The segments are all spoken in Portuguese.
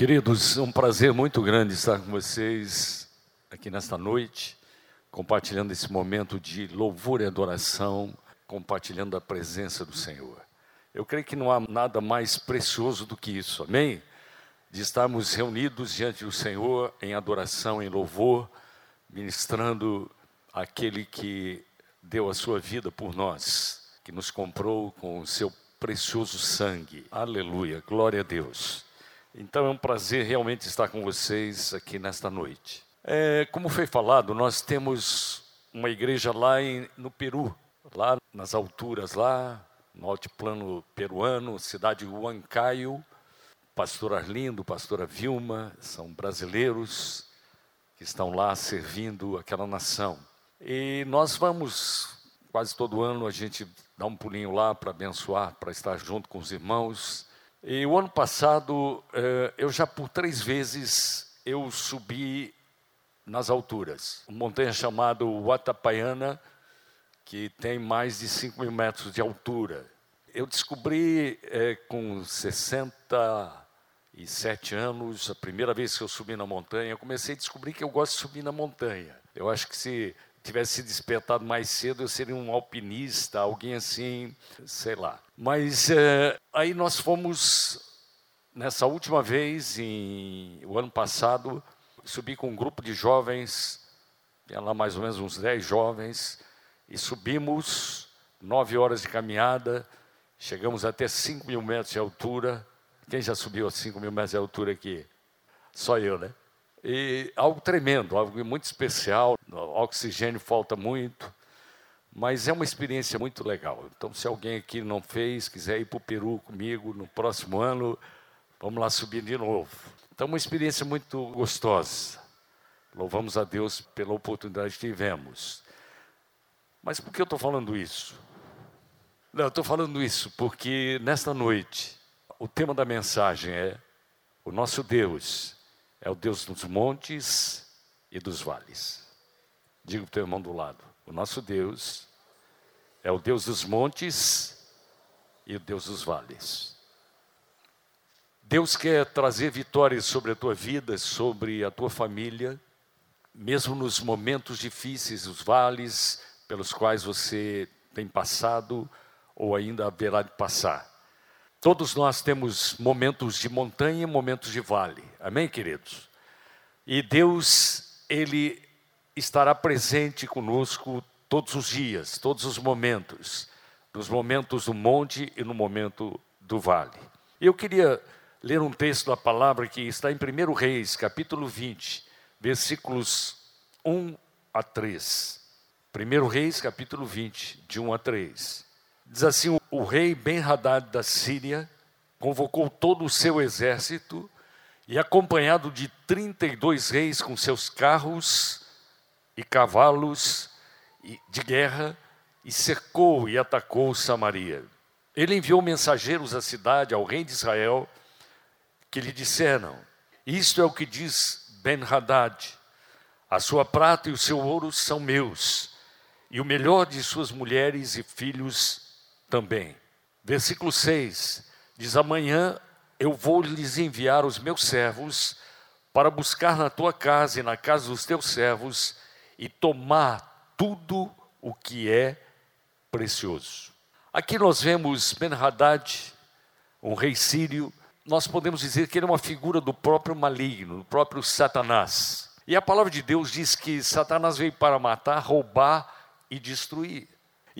Queridos, é um prazer muito grande estar com vocês aqui nesta noite, compartilhando esse momento de louvor e adoração, compartilhando a presença do Senhor. Eu creio que não há nada mais precioso do que isso, amém? De estarmos reunidos diante do Senhor em adoração, em louvor, ministrando aquele que deu a sua vida por nós, que nos comprou com o seu precioso sangue. Aleluia, glória a Deus. Então é um prazer realmente estar com vocês aqui nesta noite. É, como foi falado, nós temos uma igreja lá em, no Peru, lá nas alturas, lá no altiplano peruano, cidade de Huancayo. Pastor Arlindo, pastora Vilma, são brasileiros que estão lá servindo aquela nação. E nós vamos, quase todo ano, a gente dá um pulinho lá para abençoar, para estar junto com os irmãos e o ano passado, eh, eu já por três vezes eu subi nas alturas. Uma montanha chamada Watapaiana, que tem mais de 5 mil metros de altura. Eu descobri é, com 67 anos, a primeira vez que eu subi na montanha, eu comecei a descobrir que eu gosto de subir na montanha. Eu acho que se tivesse se despertado mais cedo, eu seria um alpinista, alguém assim, sei lá. Mas é, aí nós fomos, nessa última vez, em, o ano passado, subi com um grupo de jovens, tinha lá mais ou menos uns 10 jovens, e subimos nove horas de caminhada, chegamos até 5 mil metros de altura. Quem já subiu a 5 mil metros de altura aqui? Só eu, né? E algo tremendo, algo muito especial. O oxigênio falta muito, mas é uma experiência muito legal. Então, se alguém aqui não fez, quiser ir para o Peru comigo no próximo ano, vamos lá subir de novo. Então, uma experiência muito gostosa. Louvamos a Deus pela oportunidade que tivemos. Mas por que eu estou falando isso? Não, eu estou falando isso porque nesta noite o tema da mensagem é o nosso Deus é o Deus dos montes e dos vales. Diga para o teu irmão do lado: o nosso Deus é o Deus dos montes e o Deus dos vales. Deus quer trazer vitórias sobre a tua vida, sobre a tua família, mesmo nos momentos difíceis, os vales pelos quais você tem passado ou ainda haverá de passar. Todos nós temos momentos de montanha e momentos de vale. Amém, queridos? E Deus, Ele estará presente conosco todos os dias, todos os momentos, nos momentos do monte e no momento do vale. Eu queria ler um texto da palavra que está em 1 Reis, capítulo 20, versículos 1 a 3. 1 Reis, capítulo 20, de 1 a 3. Diz assim: O rei Ben-Hadad da Síria convocou todo o seu exército e, acompanhado de 32 reis com seus carros e cavalos de guerra, e cercou e atacou Samaria. Ele enviou mensageiros à cidade, ao rei de Israel, que lhe disseram: Isto é o que diz Ben-Hadad: A sua prata e o seu ouro são meus, e o melhor de suas mulheres e filhos também. Versículo 6 diz: Amanhã eu vou lhes enviar os meus servos para buscar na tua casa e na casa dos teus servos e tomar tudo o que é precioso. Aqui nós vemos Ben-Hadad, um rei sírio, nós podemos dizer que ele é uma figura do próprio maligno, do próprio Satanás. E a palavra de Deus diz que Satanás veio para matar, roubar e destruir.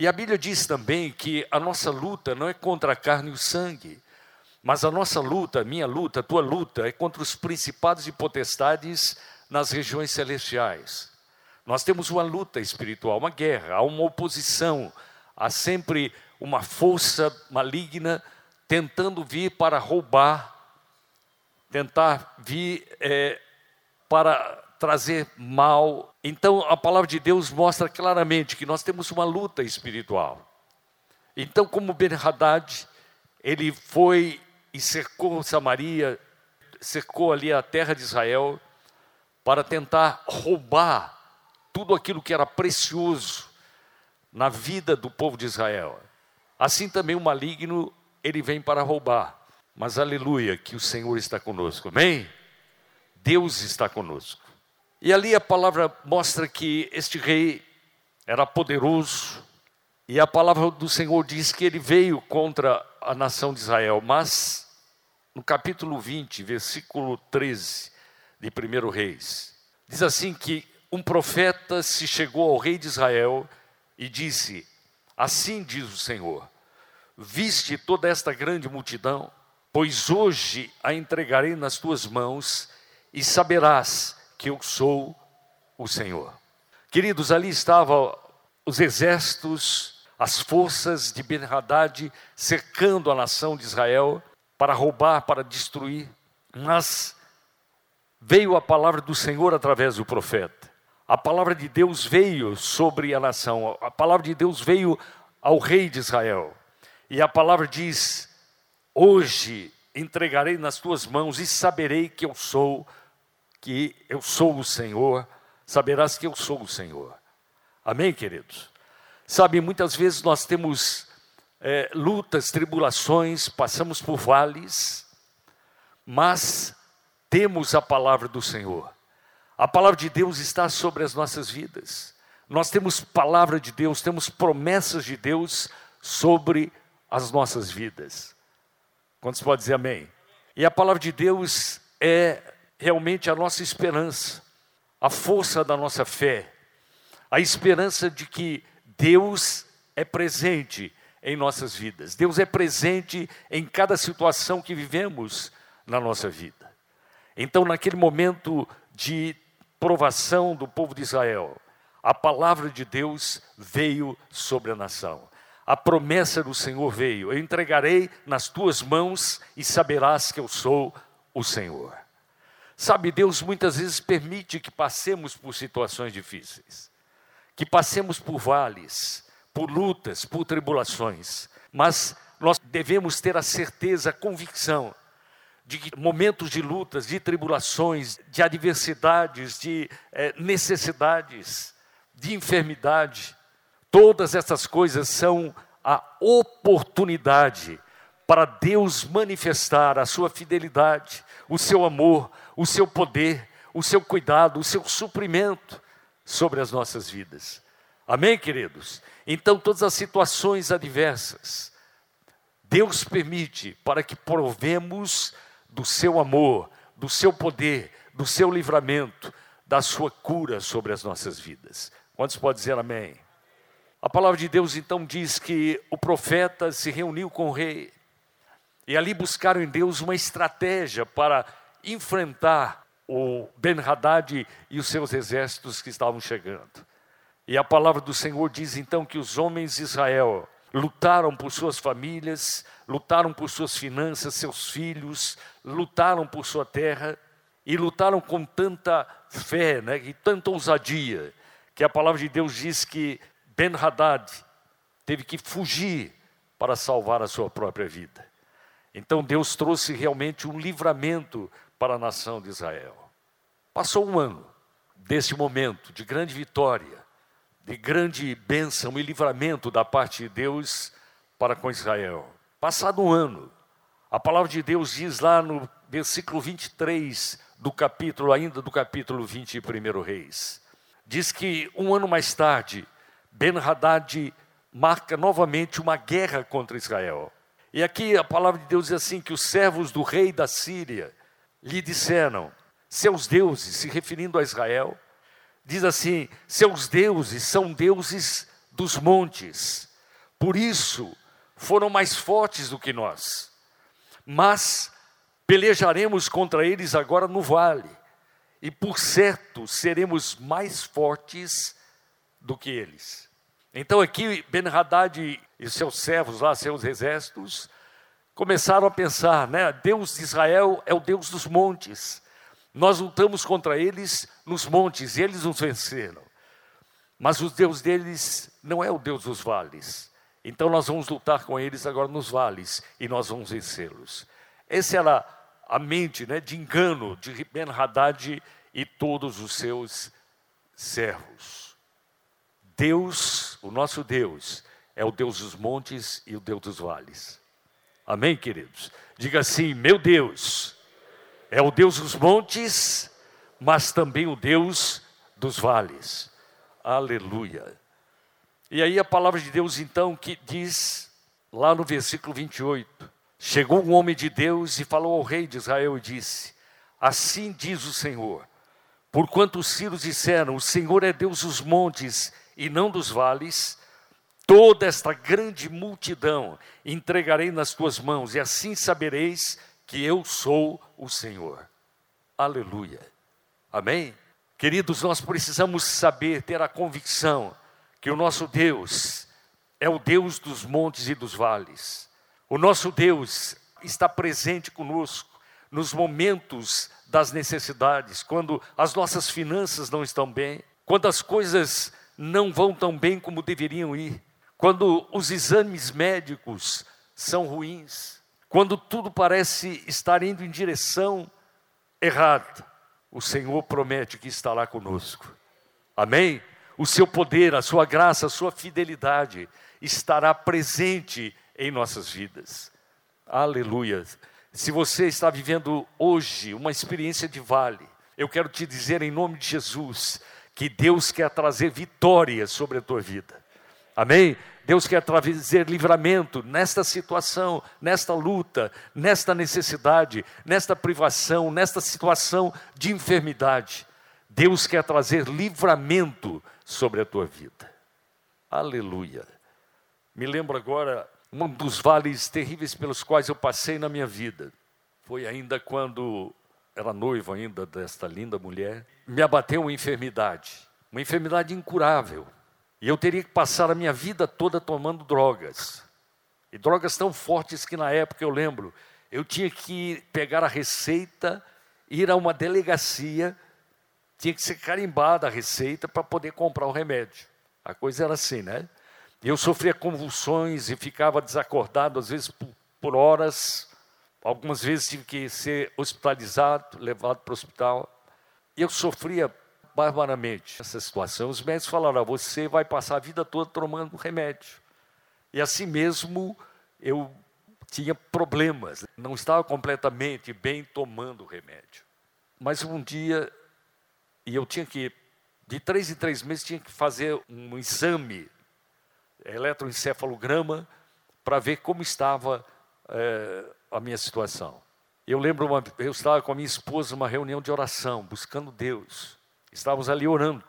E a Bíblia diz também que a nossa luta não é contra a carne e o sangue, mas a nossa luta, a minha luta, a tua luta é contra os principados e potestades nas regiões celestiais. Nós temos uma luta espiritual, uma guerra, há uma oposição, há sempre uma força maligna tentando vir para roubar, tentar vir é, para trazer mal. Então a palavra de Deus mostra claramente que nós temos uma luta espiritual. Então, como Ben-Hadad, ele foi e cercou Samaria, cercou ali a terra de Israel, para tentar roubar tudo aquilo que era precioso na vida do povo de Israel. Assim também o maligno, ele vem para roubar. Mas aleluia, que o Senhor está conosco, amém? Deus está conosco. E ali a palavra mostra que este rei era poderoso, e a palavra do Senhor diz que ele veio contra a nação de Israel, mas no capítulo 20, versículo 13 de 1 Reis, diz assim que um profeta se chegou ao rei de Israel e disse: Assim diz o Senhor: Viste toda esta grande multidão? Pois hoje a entregarei nas tuas mãos e saberás que eu sou o Senhor. Queridos, ali estavam os exércitos, as forças de Ben-Hadad cercando a nação de Israel para roubar, para destruir, mas veio a palavra do Senhor através do profeta. A palavra de Deus veio sobre a nação, a palavra de Deus veio ao rei de Israel. E a palavra diz: Hoje entregarei nas tuas mãos e saberei que eu sou, que eu sou o Senhor, saberás que eu sou o Senhor. Amém, queridos? Sabe, muitas vezes nós temos é, lutas, tribulações, passamos por vales, mas temos a palavra do Senhor. A palavra de Deus está sobre as nossas vidas. Nós temos palavra de Deus, temos promessas de Deus sobre as nossas vidas. Quantos podem dizer amém? E a palavra de Deus é realmente a nossa esperança, a força da nossa fé, a esperança de que Deus é presente em nossas vidas. Deus é presente em cada situação que vivemos na nossa vida. Então, naquele momento de provação do povo de Israel, a palavra de Deus veio sobre a nação. A promessa do Senhor veio: Eu entregarei nas tuas mãos e saberás que eu sou o Senhor. Sabe, Deus muitas vezes permite que passemos por situações difíceis, que passemos por vales, por lutas, por tribulações, mas nós devemos ter a certeza, a convicção de momentos de lutas, de tribulações, de adversidades, de é, necessidades, de enfermidade, todas essas coisas são a oportunidade para Deus manifestar a sua fidelidade, o seu amor, o seu poder, o seu cuidado, o seu suprimento sobre as nossas vidas. Amém, queridos? Então, todas as situações adversas, Deus permite para que provemos do seu amor, do seu poder, do seu livramento, da sua cura sobre as nossas vidas. Quantos podem dizer amém? A palavra de Deus então diz que o profeta se reuniu com o rei e ali buscaram em Deus uma estratégia para enfrentar o Ben-Hadad e os seus exércitos que estavam chegando. E a palavra do Senhor diz então que os homens de Israel lutaram por suas famílias, lutaram por suas finanças, seus filhos, lutaram por sua terra e lutaram com tanta fé né, e tanta ousadia, que a palavra de Deus diz que Ben-Hadad teve que fugir para salvar a sua própria vida. Então Deus trouxe realmente um livramento para a nação de Israel. Passou um ano desse momento de grande vitória, de grande bênção e livramento da parte de Deus para com Israel. Passado um ano, a palavra de Deus diz lá no versículo 23 do capítulo, ainda do capítulo 20 de 1 Reis, diz que um ano mais tarde, Ben-Hadad marca novamente uma guerra contra Israel. E aqui a palavra de Deus diz assim: que os servos do rei da Síria lhe disseram, seus deuses, se referindo a Israel, diz assim: seus deuses são deuses dos montes, por isso foram mais fortes do que nós. Mas pelejaremos contra eles agora no vale, e por certo seremos mais fortes do que eles. Então aqui Ben-Hadad e seus servos lá, seus exércitos, começaram a pensar, né? Deus de Israel é o Deus dos montes. Nós lutamos contra eles nos montes e eles nos venceram. Mas o Deus deles não é o Deus dos vales. Então nós vamos lutar com eles agora nos vales e nós vamos vencê-los. Essa era a mente né, de engano de Ben-Hadad e todos os seus servos. Deus, o nosso Deus, é o Deus dos montes e o Deus dos vales. Amém, queridos? Diga assim: meu Deus é o Deus dos montes, mas também o Deus dos vales. Aleluia. E aí a palavra de Deus então que diz lá no versículo 28, chegou um homem de Deus e falou ao rei de Israel e disse: Assim diz o Senhor: Porquanto os sírios disseram: O Senhor é Deus dos montes e não dos vales, toda esta grande multidão entregarei nas tuas mãos, e assim sabereis que eu sou o Senhor. Aleluia. Amém? Queridos, nós precisamos saber, ter a convicção que o nosso Deus é o Deus dos montes e dos vales. O nosso Deus está presente conosco nos momentos das necessidades, quando as nossas finanças não estão bem, quando as coisas não vão tão bem como deveriam ir, quando os exames médicos são ruins, quando tudo parece estar indo em direção errada, o Senhor promete que estará conosco. Amém? O seu poder, a sua graça, a sua fidelidade estará presente em nossas vidas. Aleluia. Se você está vivendo hoje uma experiência de vale, eu quero te dizer em nome de Jesus que Deus quer trazer vitória sobre a tua vida. Amém? Deus quer trazer livramento nesta situação, nesta luta, nesta necessidade, nesta privação, nesta situação de enfermidade. Deus quer trazer livramento sobre a tua vida. Aleluia. Me lembro agora um dos vales terríveis pelos quais eu passei na minha vida. Foi ainda quando era noivo ainda desta linda mulher, me abateu uma enfermidade, uma enfermidade incurável e eu teria que passar a minha vida toda tomando drogas. E drogas tão fortes que na época eu lembro, eu tinha que pegar a receita, ir a uma delegacia, tinha que ser carimbada a receita para poder comprar o remédio. A coisa era assim, né? Eu sofria convulsões e ficava desacordado, às vezes por, por horas. Algumas vezes tive que ser hospitalizado, levado para o hospital. Eu sofria barbaramente essa situação. Os médicos falaram: você vai passar a vida toda tomando remédio. E assim mesmo eu tinha problemas, não estava completamente bem tomando remédio. Mas um dia, e eu tinha que, de três em três meses, tinha que fazer um exame, eletroencefalograma, para ver como estava é, a minha situação. Eu lembro, uma, eu estava com a minha esposa numa reunião de oração, buscando Deus. Estávamos ali orando.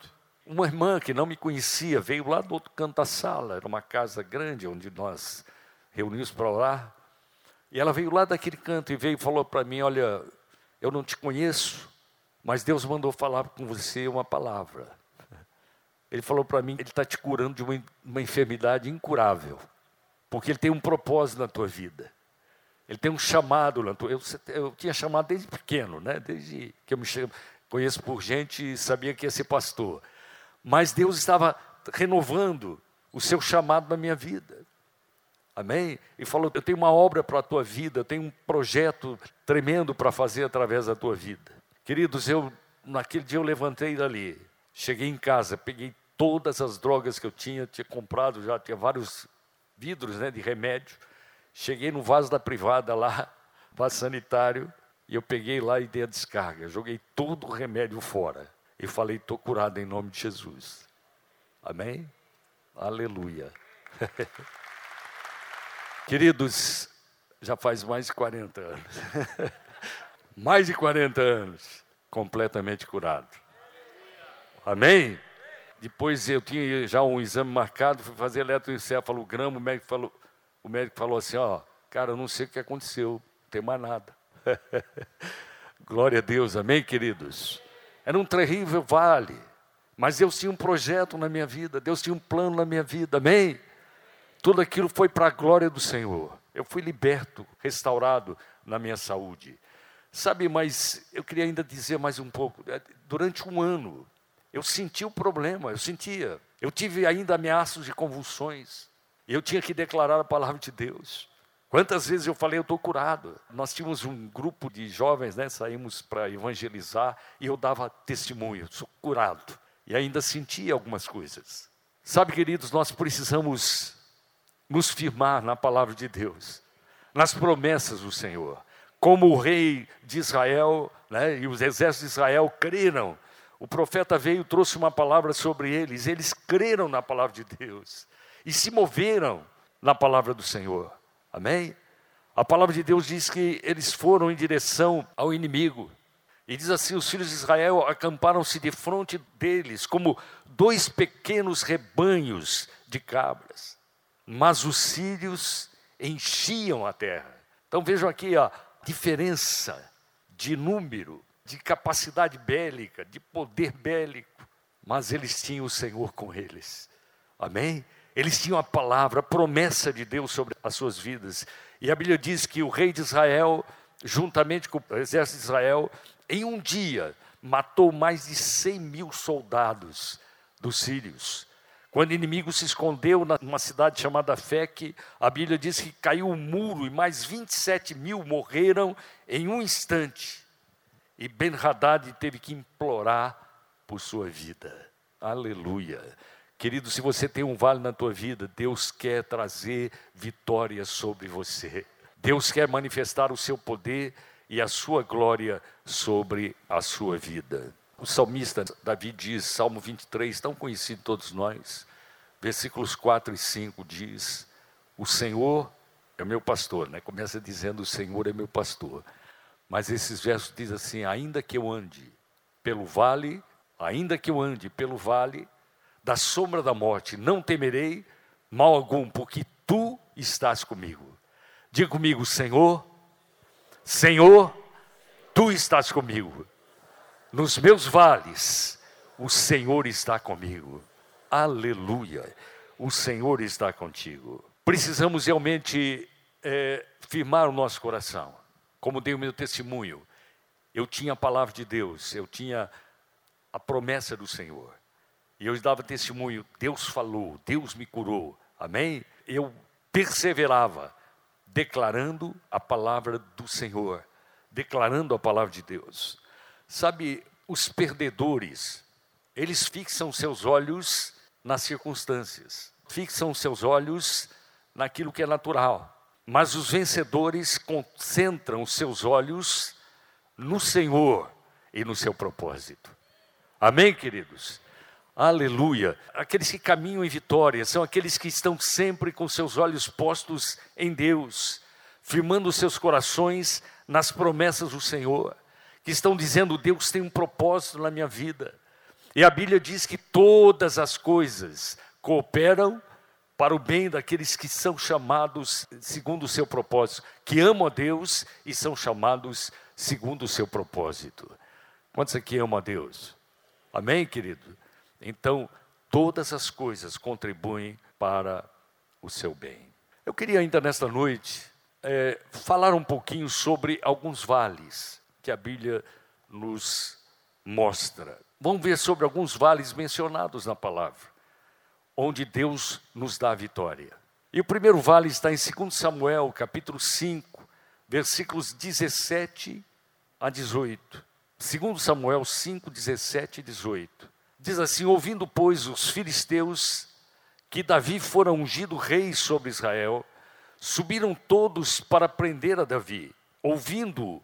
Uma irmã que não me conhecia veio lá do outro canto da sala, era uma casa grande onde nós reunimos para orar. E ela veio lá daquele canto e veio e falou para mim: Olha, eu não te conheço, mas Deus mandou falar com você uma palavra. Ele falou para mim: Ele está te curando de uma, uma enfermidade incurável, porque Ele tem um propósito na tua vida. Ele tem um chamado. Eu, eu tinha chamado desde pequeno, né? Desde que eu me chamo, conheço por gente e sabia que ia ser pastor. Mas Deus estava renovando o seu chamado na minha vida. Amém? E falou: Eu tenho uma obra para a tua vida, eu tenho um projeto tremendo para fazer através da tua vida. Queridos, eu naquele dia eu levantei dali, cheguei em casa, peguei todas as drogas que eu tinha, tinha comprado já, tinha vários vidros né, de remédio. Cheguei no vaso da privada lá, vaso sanitário, e eu peguei lá e dei a descarga, joguei todo o remédio fora. E falei, estou curado em nome de Jesus. Amém? Aleluia. Queridos, já faz mais de 40 anos. mais de 40 anos, completamente curado. Amém? Depois eu tinha já um exame marcado, fui fazer eletroencefalograma, o médico falou, o médico falou assim, ó, cara, eu não sei o que aconteceu, não tem mais nada. Glória a Deus, amém, queridos? Era um terrível vale, mas Deus tinha um projeto na minha vida, Deus tinha um plano na minha vida, amém? Tudo aquilo foi para a glória do Senhor. Eu fui liberto, restaurado na minha saúde. Sabe, mas eu queria ainda dizer mais um pouco. É, durante um ano, eu senti o problema, eu sentia. Eu tive ainda ameaças de convulsões. Eu tinha que declarar a palavra de Deus. Quantas vezes eu falei, eu estou curado. Nós tínhamos um grupo de jovens, né, saímos para evangelizar e eu dava testemunho, sou curado. E ainda sentia algumas coisas. Sabe, queridos, nós precisamos nos firmar na palavra de Deus. nas promessas do Senhor. Como o rei de Israel né, e os exércitos de Israel creram, o profeta veio e trouxe uma palavra sobre eles, eles creram na palavra de Deus e se moveram na palavra do Senhor. Amém? A palavra de Deus diz que eles foram em direção ao inimigo. E diz assim: os filhos de Israel acamparam-se de frente deles, como dois pequenos rebanhos de cabras. Mas os sírios enchiam a terra. Então vejam aqui a diferença de número, de capacidade bélica, de poder bélico. Mas eles tinham o Senhor com eles. Amém? Eles tinham a palavra, a promessa de Deus sobre as suas vidas. E a Bíblia diz que o rei de Israel, juntamente com o exército de Israel, em um dia matou mais de 100 mil soldados dos sírios. Quando o inimigo se escondeu numa cidade chamada Feque, a Bíblia diz que caiu um muro e mais 27 mil morreram em um instante. E Ben-Hadad teve que implorar por sua vida. Aleluia. Querido, se você tem um vale na tua vida, Deus quer trazer vitória sobre você. Deus quer manifestar o seu poder e a sua glória sobre a sua vida. O salmista Davi diz, Salmo 23, tão conhecido todos nós, versículos 4 e 5 diz: O Senhor é meu pastor, né? Começa dizendo: O Senhor é meu pastor. Mas esses versos dizem assim: Ainda que eu ande pelo vale, ainda que eu ande pelo vale da sombra da morte, não temerei mal algum, porque tu estás comigo. Diga comigo, Senhor, Senhor, tu estás comigo. Nos meus vales, o Senhor está comigo. Aleluia. O Senhor está contigo. Precisamos realmente é, firmar o nosso coração. Como dei o meu testemunho, eu tinha a palavra de Deus, eu tinha a promessa do Senhor. E eu dava testemunho, Deus falou, Deus me curou. Amém? Eu perseverava, declarando a palavra do Senhor, declarando a palavra de Deus. Sabe, os perdedores, eles fixam seus olhos nas circunstâncias, fixam seus olhos naquilo que é natural. Mas os vencedores concentram seus olhos no Senhor e no seu propósito. Amém, queridos? Aleluia. Aqueles que caminham em vitória são aqueles que estão sempre com seus olhos postos em Deus, firmando seus corações nas promessas do Senhor, que estão dizendo: Deus tem um propósito na minha vida. E a Bíblia diz que todas as coisas cooperam para o bem daqueles que são chamados segundo o seu propósito, que amam a Deus e são chamados segundo o seu propósito. Quantos aqui amam a Deus? Amém, querido? Então, todas as coisas contribuem para o seu bem. Eu queria ainda nesta noite é, falar um pouquinho sobre alguns vales que a Bíblia nos mostra. Vamos ver sobre alguns vales mencionados na palavra, onde Deus nos dá a vitória. E o primeiro vale está em 2 Samuel, capítulo 5, versículos 17 a 18. 2 Samuel 5, 17 e 18. Diz assim: Ouvindo, pois, os filisteus que Davi fora ungido rei sobre Israel, subiram todos para prender a Davi. Ouvindo,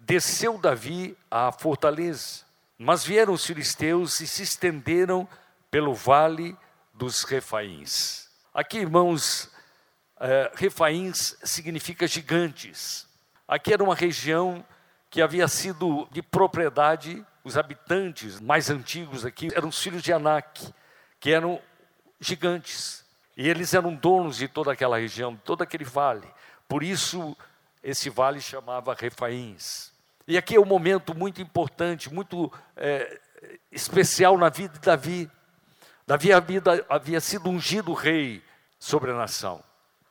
desceu Davi à fortaleza. Mas vieram os filisteus e se estenderam pelo vale dos refaíns. Aqui, irmãos, é, refaíns significa gigantes. Aqui era uma região que havia sido de propriedade os habitantes mais antigos aqui eram os filhos de Anak, que eram gigantes. E eles eram donos de toda aquela região, de todo aquele vale. Por isso, esse vale chamava Refaíns. E aqui é um momento muito importante, muito é, especial na vida de Davi. Davi havia, havia sido ungido rei sobre a nação.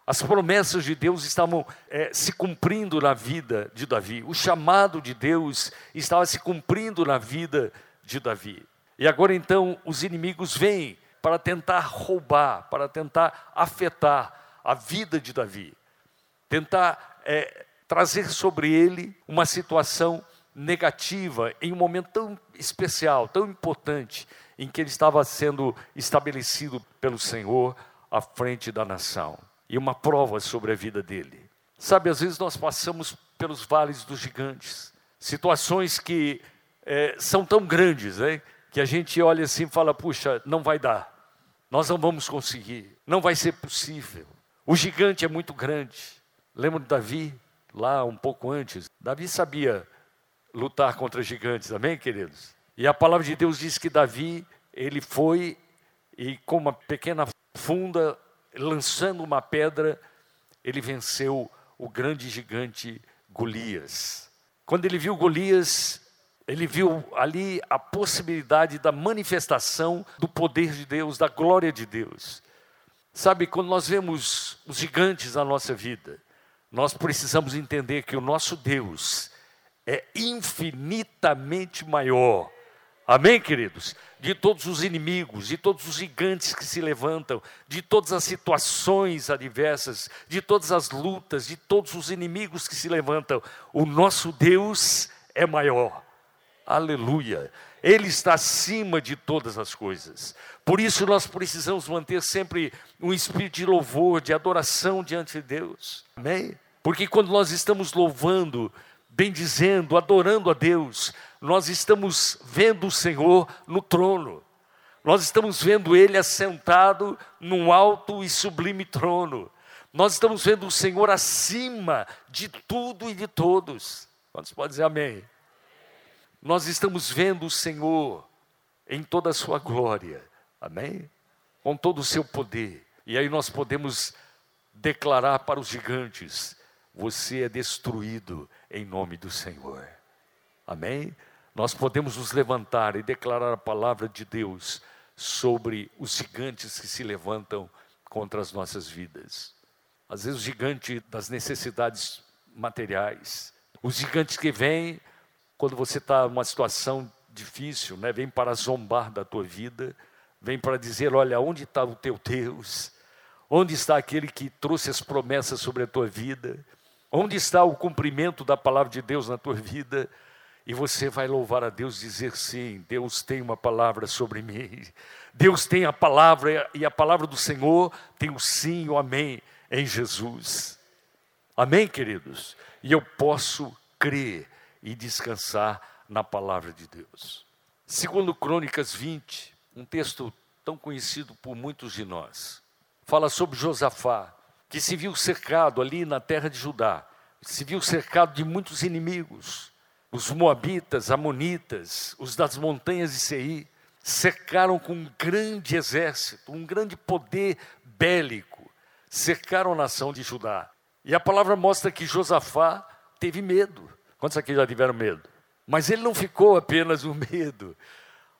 As promessas de Deus estavam é, se cumprindo na vida de Davi. O chamado de Deus estava se cumprindo na vida de Davi. E agora então os inimigos vêm para tentar roubar, para tentar afetar a vida de Davi, tentar é, trazer sobre ele uma situação negativa em um momento tão especial, tão importante, em que ele estava sendo estabelecido pelo Senhor à frente da nação e uma prova sobre a vida dele. Sabe, às vezes nós passamos pelos vales dos gigantes, situações que é, são tão grandes, né, que a gente olha assim e fala: puxa, não vai dar, nós não vamos conseguir, não vai ser possível. O gigante é muito grande. Lembra de Davi, lá um pouco antes? Davi sabia lutar contra gigantes, amém, queridos? E a palavra de Deus diz que Davi, ele foi e com uma pequena funda, lançando uma pedra, ele venceu o grande gigante Golias. Quando ele viu Golias, ele viu ali a possibilidade da manifestação do poder de Deus, da glória de Deus. Sabe, quando nós vemos os gigantes na nossa vida, nós precisamos entender que o nosso Deus é infinitamente maior. Amém, queridos? De todos os inimigos, de todos os gigantes que se levantam, de todas as situações adversas, de todas as lutas, de todos os inimigos que se levantam, o nosso Deus é maior. Aleluia. Ele está acima de todas as coisas. Por isso nós precisamos manter sempre um espírito de louvor, de adoração diante de Deus. Amém? Porque quando nós estamos louvando, bendizendo, adorando a Deus, nós estamos vendo o Senhor no trono. Nós estamos vendo ele assentado num alto e sublime trono. Nós estamos vendo o Senhor acima de tudo e de todos. Quantos podem dizer amém? Nós estamos vendo o Senhor em toda a sua glória. Amém? Com todo o seu poder. E aí nós podemos declarar para os gigantes: você é destruído em nome do Senhor. Amém? Nós podemos nos levantar e declarar a palavra de Deus sobre os gigantes que se levantam contra as nossas vidas. Às vezes o gigante das necessidades materiais, os gigantes que vêm quando você está numa situação difícil, né? vem para zombar da tua vida, vem para dizer: olha, onde está o teu Deus? Onde está aquele que trouxe as promessas sobre a tua vida? Onde está o cumprimento da palavra de Deus na tua vida? E você vai louvar a Deus, dizer sim, Deus tem uma palavra sobre mim. Deus tem a palavra e a palavra do Senhor tem o sim e o amém em Jesus. Amém, queridos? E eu posso crer e descansar na palavra de Deus. Segundo Crônicas 20, um texto tão conhecido por muitos de nós, fala sobre Josafá, que se viu cercado ali na terra de Judá, se viu cercado de muitos inimigos. Os moabitas, amonitas, os das montanhas de Seir, cercaram com um grande exército, um grande poder bélico, cercaram a nação de Judá. E a palavra mostra que Josafá teve medo. Quantos aqui já tiveram medo? Mas ele não ficou apenas no medo.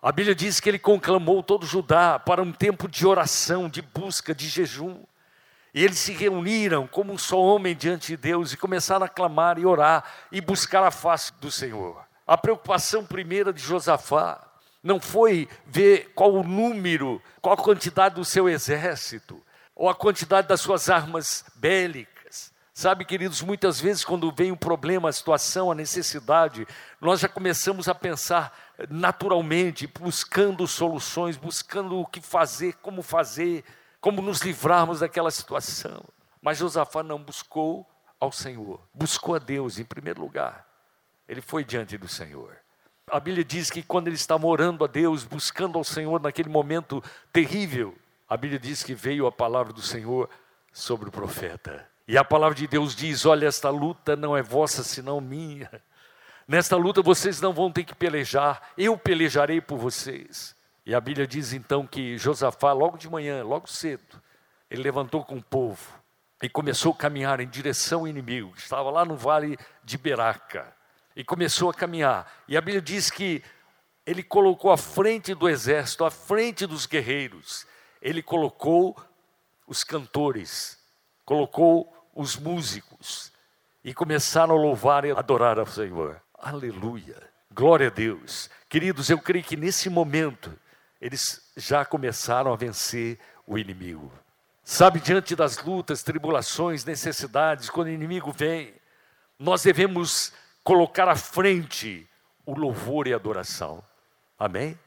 A Bíblia diz que ele conclamou todo Judá para um tempo de oração, de busca, de jejum. E eles se reuniram como um só homem diante de Deus e começaram a clamar e orar e buscar a face do Senhor. A preocupação primeira de Josafá não foi ver qual o número, qual a quantidade do seu exército, ou a quantidade das suas armas bélicas. Sabe, queridos, muitas vezes quando vem um problema, a situação, a necessidade, nós já começamos a pensar naturalmente, buscando soluções, buscando o que fazer, como fazer como nos livrarmos daquela situação. Mas Josafá não buscou ao Senhor, buscou a Deus em primeiro lugar. Ele foi diante do Senhor. A Bíblia diz que quando ele estava orando a Deus, buscando ao Senhor naquele momento terrível, a Bíblia diz que veio a palavra do Senhor sobre o profeta. E a palavra de Deus diz: Olha, esta luta não é vossa, senão minha. Nesta luta vocês não vão ter que pelejar, eu pelejarei por vocês. E a Bíblia diz então que Josafá, logo de manhã, logo cedo, ele levantou com o povo e começou a caminhar em direção ao inimigo, que estava lá no vale de Beraca. E começou a caminhar. E a Bíblia diz que ele colocou à frente do exército, à frente dos guerreiros, ele colocou os cantores, colocou os músicos e começaram a louvar e adorar ao Senhor. Aleluia. Glória a Deus. Queridos, eu creio que nesse momento eles já começaram a vencer o inimigo. Sabe, diante das lutas, tribulações, necessidades, quando o inimigo vem, nós devemos colocar à frente o louvor e a adoração. Amém?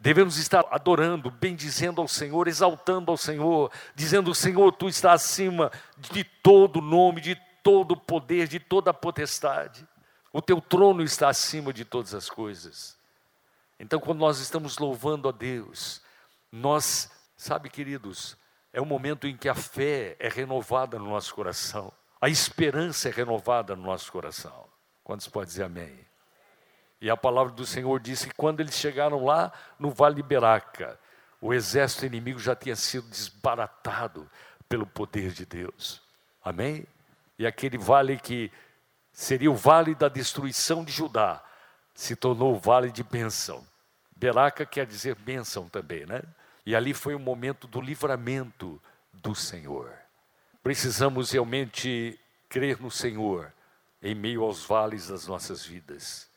Devemos estar adorando, bendizendo ao Senhor, exaltando ao Senhor, dizendo: Senhor, tu estás acima de todo nome, de todo poder, de toda potestade. O teu trono está acima de todas as coisas. Então, quando nós estamos louvando a Deus, nós, sabe, queridos, é o momento em que a fé é renovada no nosso coração, a esperança é renovada no nosso coração. Quantos podem dizer amém? E a palavra do Senhor diz que quando eles chegaram lá no Vale de Beraca, o exército inimigo já tinha sido desbaratado pelo poder de Deus. Amém? E aquele vale que seria o vale da destruição de Judá, se tornou o vale de bênção. Beraca quer dizer bênção também, né? E ali foi o momento do livramento do Senhor. Precisamos realmente crer no Senhor em meio aos vales das nossas vidas.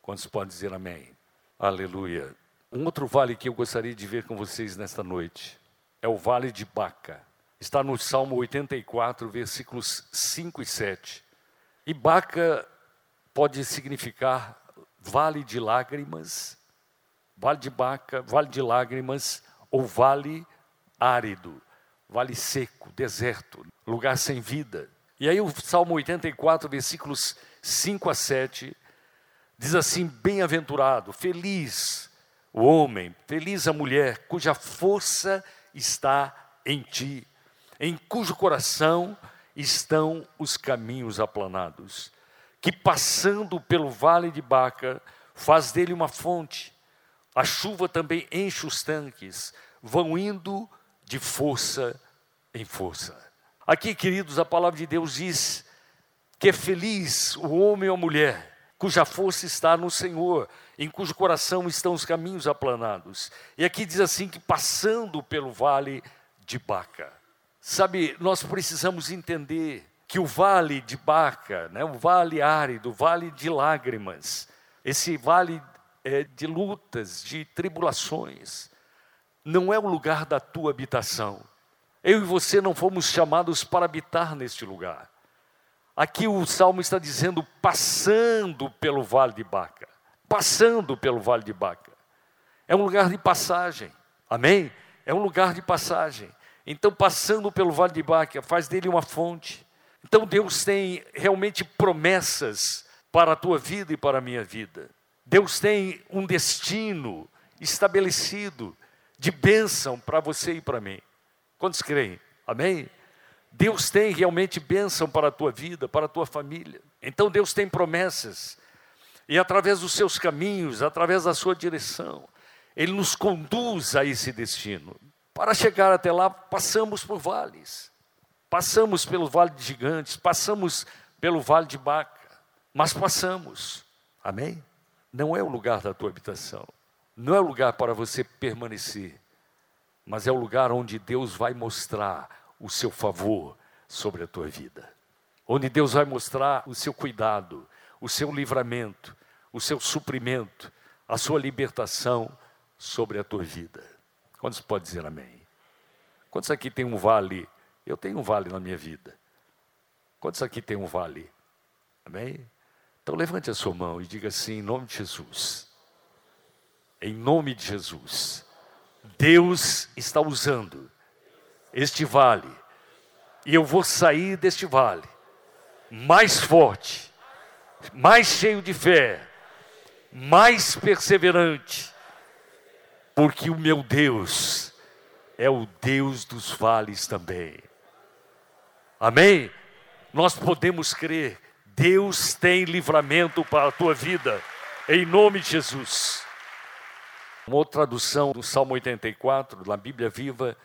Quantos podem dizer amém? Aleluia. Um outro vale que eu gostaria de ver com vocês nesta noite é o vale de Baca. Está no Salmo 84, versículos 5 e 7. E Baca pode significar vale de lágrimas, vale de Baca, vale de lágrimas ou vale árido, vale seco, deserto, lugar sem vida. E aí o Salmo 84, versículos 5 a 7, diz assim: Bem-aventurado, feliz o homem, feliz a mulher, cuja força está em ti, em cujo coração estão os caminhos aplanados, que passando pelo vale de Baca, faz dele uma fonte. A chuva também enche os tanques, vão indo de força em força. Aqui, queridos, a palavra de Deus diz que é feliz o homem ou a mulher cuja força está no Senhor, em cujo coração estão os caminhos aplanados. E aqui diz assim que passando pelo vale de Baca. Sabe, nós precisamos entender que o vale de Baca, né, o vale árido, o vale de lágrimas, esse vale é, de lutas, de tribulações, não é o lugar da tua habitação. Eu e você não fomos chamados para habitar neste lugar. Aqui o salmo está dizendo passando pelo vale de Baca. Passando pelo vale de Baca. É um lugar de passagem. Amém? É um lugar de passagem. Então, passando pelo vale de Baca, faz dele uma fonte. Então, Deus tem realmente promessas para a tua vida e para a minha vida. Deus tem um destino estabelecido de bênção para você e para mim. Quantos creem? Amém? Deus tem realmente bênção para a tua vida, para a tua família. Então Deus tem promessas. E através dos seus caminhos, através da sua direção, Ele nos conduz a esse destino. Para chegar até lá, passamos por vales. Passamos pelo vale de gigantes, passamos pelo vale de Baca, mas passamos. Amém? Não é o lugar da tua habitação. Não é o lugar para você permanecer, mas é o lugar onde Deus vai mostrar o seu favor sobre a tua vida. Onde Deus vai mostrar o seu cuidado, o seu livramento, o seu suprimento, a sua libertação sobre a tua vida. Quantos pode dizer amém? Quantos aqui tem um vale? Eu tenho um vale na minha vida. Quantos aqui tem um vale? Amém? Então levante a sua mão e diga assim, em nome de Jesus. Em nome de Jesus. Deus está usando este vale. E eu vou sair deste vale mais forte, mais cheio de fé, mais perseverante, porque o meu Deus é o Deus dos vales também. Amém? Nós podemos crer, Deus tem livramento para a tua vida, em nome de Jesus. Uma outra tradução do Salmo 84, na Bíblia Viva,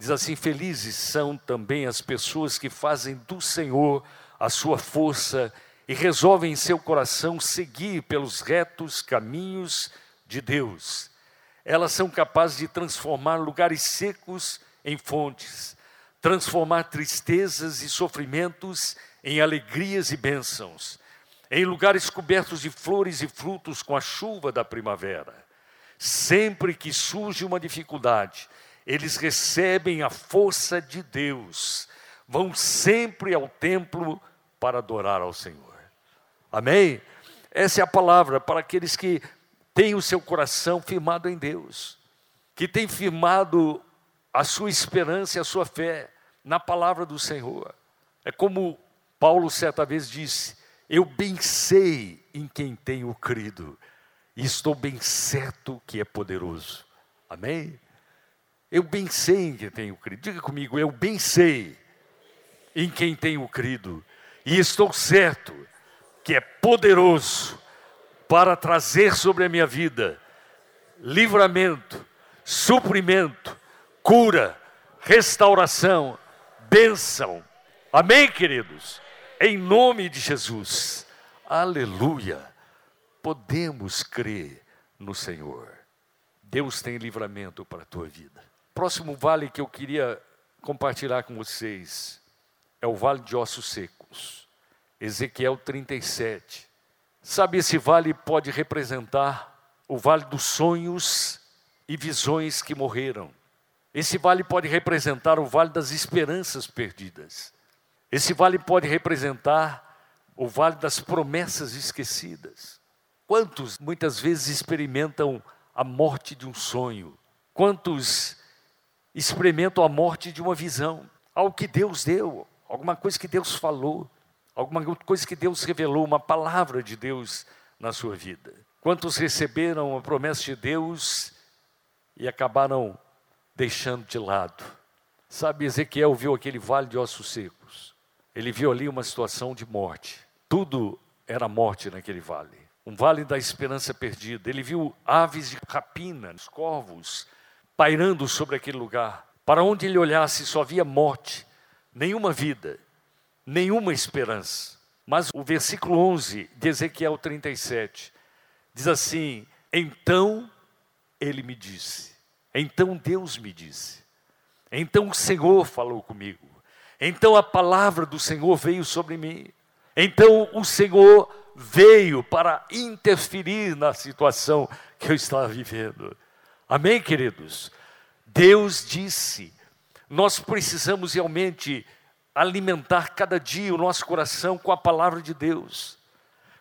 Diz assim: Felizes são também as pessoas que fazem do Senhor a sua força e resolvem em seu coração seguir pelos retos caminhos de Deus. Elas são capazes de transformar lugares secos em fontes, transformar tristezas e sofrimentos em alegrias e bênçãos, em lugares cobertos de flores e frutos com a chuva da primavera. Sempre que surge uma dificuldade, eles recebem a força de Deus, vão sempre ao templo para adorar ao Senhor. Amém? Essa é a palavra para aqueles que têm o seu coração firmado em Deus, que têm firmado a sua esperança e a sua fé na palavra do Senhor. É como Paulo certa vez disse: Eu bem sei em quem tenho crido, e estou bem certo que é poderoso. Amém? Eu bem sei em quem tenho crido. Diga comigo, eu bem sei em quem tenho crido, e estou certo que é poderoso para trazer sobre a minha vida livramento, suprimento, cura, restauração, bênção. Amém, queridos? Em nome de Jesus. Aleluia. Podemos crer no Senhor. Deus tem livramento para a tua vida. Próximo vale que eu queria compartilhar com vocês é o vale de ossos secos. Ezequiel 37. Sabe, esse vale pode representar o vale dos sonhos e visões que morreram. Esse vale pode representar o vale das esperanças perdidas. Esse vale pode representar o vale das promessas esquecidas. Quantos muitas vezes experimentam a morte de um sonho? Quantos experimentam a morte de uma visão? Algo que Deus deu, alguma coisa que Deus falou alguma coisa que Deus revelou, uma palavra de Deus na sua vida. Quantos receberam a promessa de Deus e acabaram deixando de lado? Sabe, Ezequiel viu aquele vale de ossos secos. Ele viu ali uma situação de morte. Tudo era morte naquele vale. Um vale da esperança perdida. Ele viu aves de rapina, os corvos, pairando sobre aquele lugar. Para onde ele olhasse só havia morte, nenhuma vida nenhuma esperança. Mas o versículo 11 de Ezequiel 37 diz assim: Então ele me disse, então Deus me disse, então o Senhor falou comigo, então a palavra do Senhor veio sobre mim, então o Senhor veio para interferir na situação que eu estava vivendo. Amém, queridos? Deus disse, nós precisamos realmente alimentar cada dia o nosso coração com a palavra de Deus,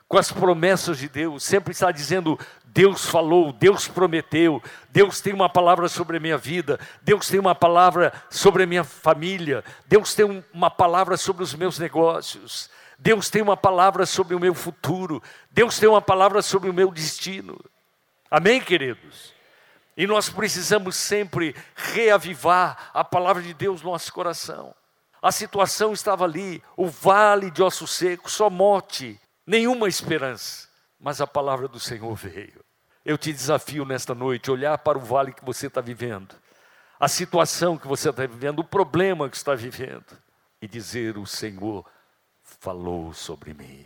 com as promessas de Deus, sempre está dizendo: Deus falou, Deus prometeu, Deus tem uma palavra sobre a minha vida, Deus tem uma palavra sobre a minha família, Deus tem uma palavra sobre os meus negócios, Deus tem uma palavra sobre o meu futuro, Deus tem uma palavra sobre o meu destino. Amém, queridos? E nós precisamos sempre reavivar a palavra de Deus no nosso coração. A situação estava ali, o vale de ossos secos, só morte, nenhuma esperança. Mas a palavra do Senhor veio. Eu te desafio nesta noite, olhar para o vale que você está vivendo, a situação que você está vivendo, o problema que está vivendo, e dizer: O Senhor falou sobre mim.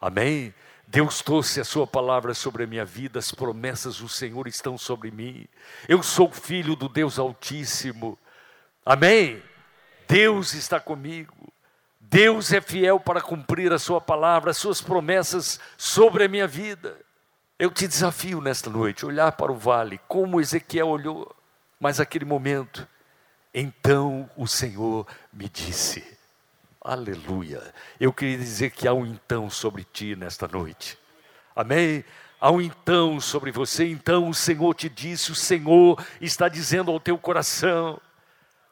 Amém? Deus trouxe a Sua palavra sobre a minha vida, as promessas do Senhor estão sobre mim. Eu sou filho do Deus Altíssimo. Amém? Deus está comigo. Deus é fiel para cumprir a sua palavra, as suas promessas sobre a minha vida. Eu te desafio nesta noite, olhar para o vale, como Ezequiel olhou, mas aquele momento, então o Senhor me disse, aleluia. Eu queria dizer que há um então sobre ti nesta noite, amém? Há um então sobre você, então o Senhor te disse, o Senhor está dizendo ao teu coração,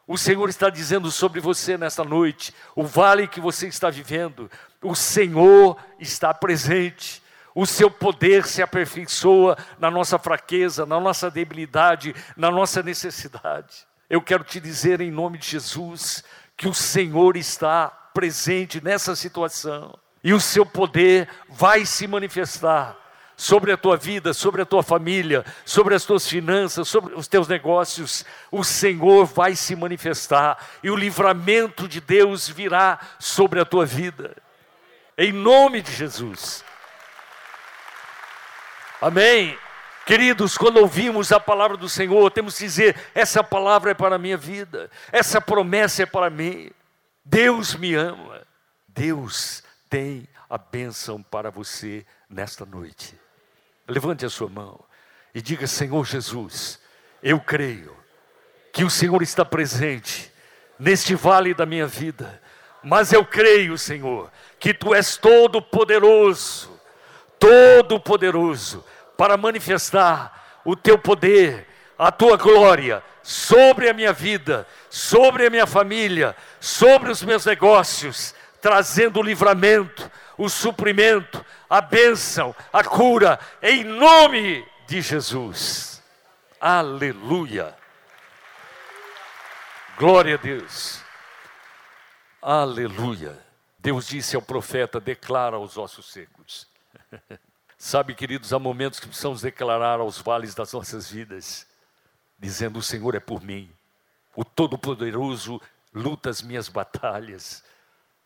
o Senhor está dizendo sobre você nesta noite, o vale que você está vivendo, o Senhor está presente. O seu poder se aperfeiçoa na nossa fraqueza, na nossa debilidade, na nossa necessidade. Eu quero te dizer em nome de Jesus que o Senhor está presente nessa situação e o seu poder vai se manifestar sobre a tua vida, sobre a tua família, sobre as tuas finanças, sobre os teus negócios, o Senhor vai se manifestar e o livramento de Deus virá sobre a tua vida. Em nome de Jesus. Amém. Queridos, quando ouvimos a palavra do Senhor, temos que dizer: essa palavra é para a minha vida, essa promessa é para mim. Deus me ama, Deus tem a bênção para você nesta noite. Levante a sua mão e diga: Senhor Jesus, eu creio que o Senhor está presente neste vale da minha vida, mas eu creio, Senhor, que tu és todo poderoso, todo poderoso para manifestar o teu poder, a tua glória sobre a minha vida, sobre a minha família, sobre os meus negócios. trazendo livramento, o suprimento, a bênção, a cura, em nome de Jesus. Aleluia. Glória a Deus. Aleluia. Deus disse ao profeta: declara aos ossos secos. Sabe, queridos, há momentos que precisamos declarar aos vales das nossas vidas, dizendo: O Senhor é por mim, o Todo-Poderoso luta as minhas batalhas.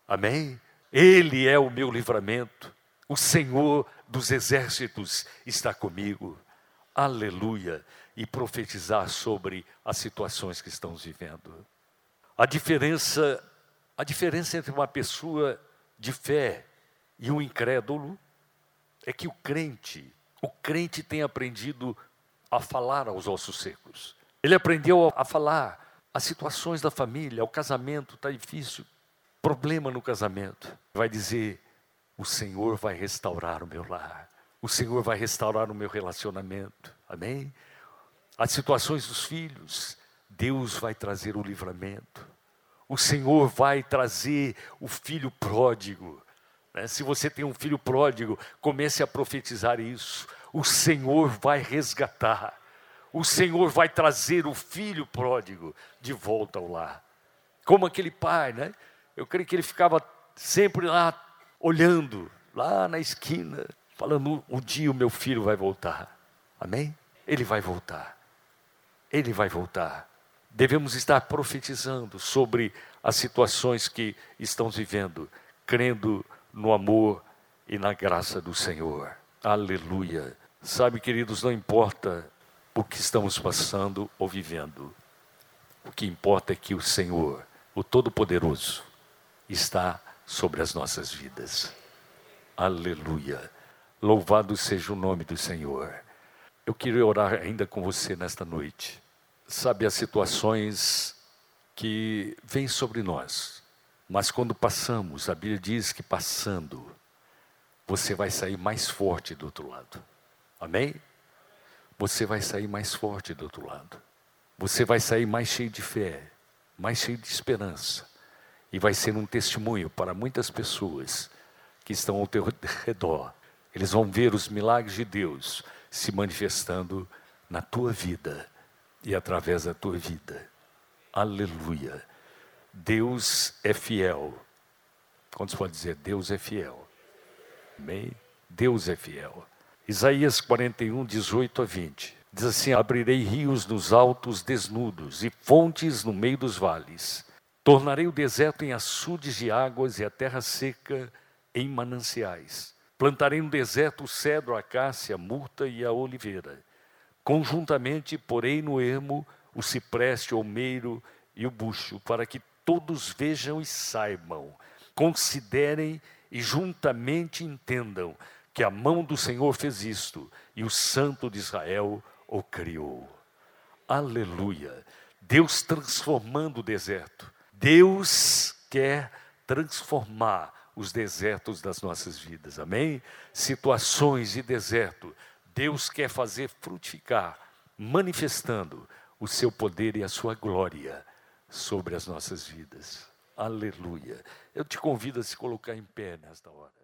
Amém? Ele é o meu livramento. O Senhor dos exércitos está comigo. Aleluia. E profetizar sobre as situações que estamos vivendo. A diferença, a diferença entre uma pessoa de fé e um incrédulo é que o crente, o crente tem aprendido a falar aos ossos secos. Ele aprendeu a falar as situações da família, o casamento está difícil, problema no casamento. Vai dizer: o Senhor vai restaurar o meu lar, o Senhor vai restaurar o meu relacionamento. Amém? As situações dos filhos, Deus vai trazer o livramento. O Senhor vai trazer o filho pródigo. Né? Se você tem um filho pródigo, comece a profetizar isso. O Senhor vai resgatar o Senhor vai trazer o filho pródigo de volta ao lar. Como aquele pai, né? Eu creio que ele ficava sempre lá olhando, lá na esquina, falando: um dia o meu filho vai voltar. Amém? Ele vai voltar. Ele vai voltar. Devemos estar profetizando sobre as situações que estamos vivendo, crendo no amor e na graça do Senhor. Aleluia. Sabe, queridos, não importa o que estamos passando ou vivendo. O que importa é que o Senhor, o Todo-Poderoso, está sobre as nossas vidas. Aleluia. Louvado seja o nome do Senhor. Eu queria orar ainda com você nesta noite. Sabe as situações que vêm sobre nós, mas quando passamos, a Bíblia diz que passando, você vai sair mais forte do outro lado. Amém? você vai sair mais forte do outro lado. Você vai sair mais cheio de fé, mais cheio de esperança. E vai ser um testemunho para muitas pessoas que estão ao teu redor. Eles vão ver os milagres de Deus se manifestando na tua vida e através da tua vida. Aleluia. Deus é fiel. Quantos podem dizer Deus é fiel? Amém? Deus é fiel. Isaías 41, 18 a 20. Diz assim: Abrirei rios nos altos desnudos e fontes no meio dos vales. Tornarei o deserto em açudes de águas e a terra seca em mananciais. Plantarei no deserto o cedro, a acácia, a murta e a oliveira. Conjuntamente porei no ermo o cipreste, o almeiro e o bucho, para que todos vejam e saibam, considerem e juntamente entendam que a mão do Senhor fez isto e o Santo de Israel o criou. Aleluia. Deus transformando o deserto. Deus quer transformar os desertos das nossas vidas. Amém? Situações de deserto. Deus quer fazer frutificar, manifestando o seu poder e a sua glória sobre as nossas vidas. Aleluia. Eu te convido a se colocar em pé nesta hora.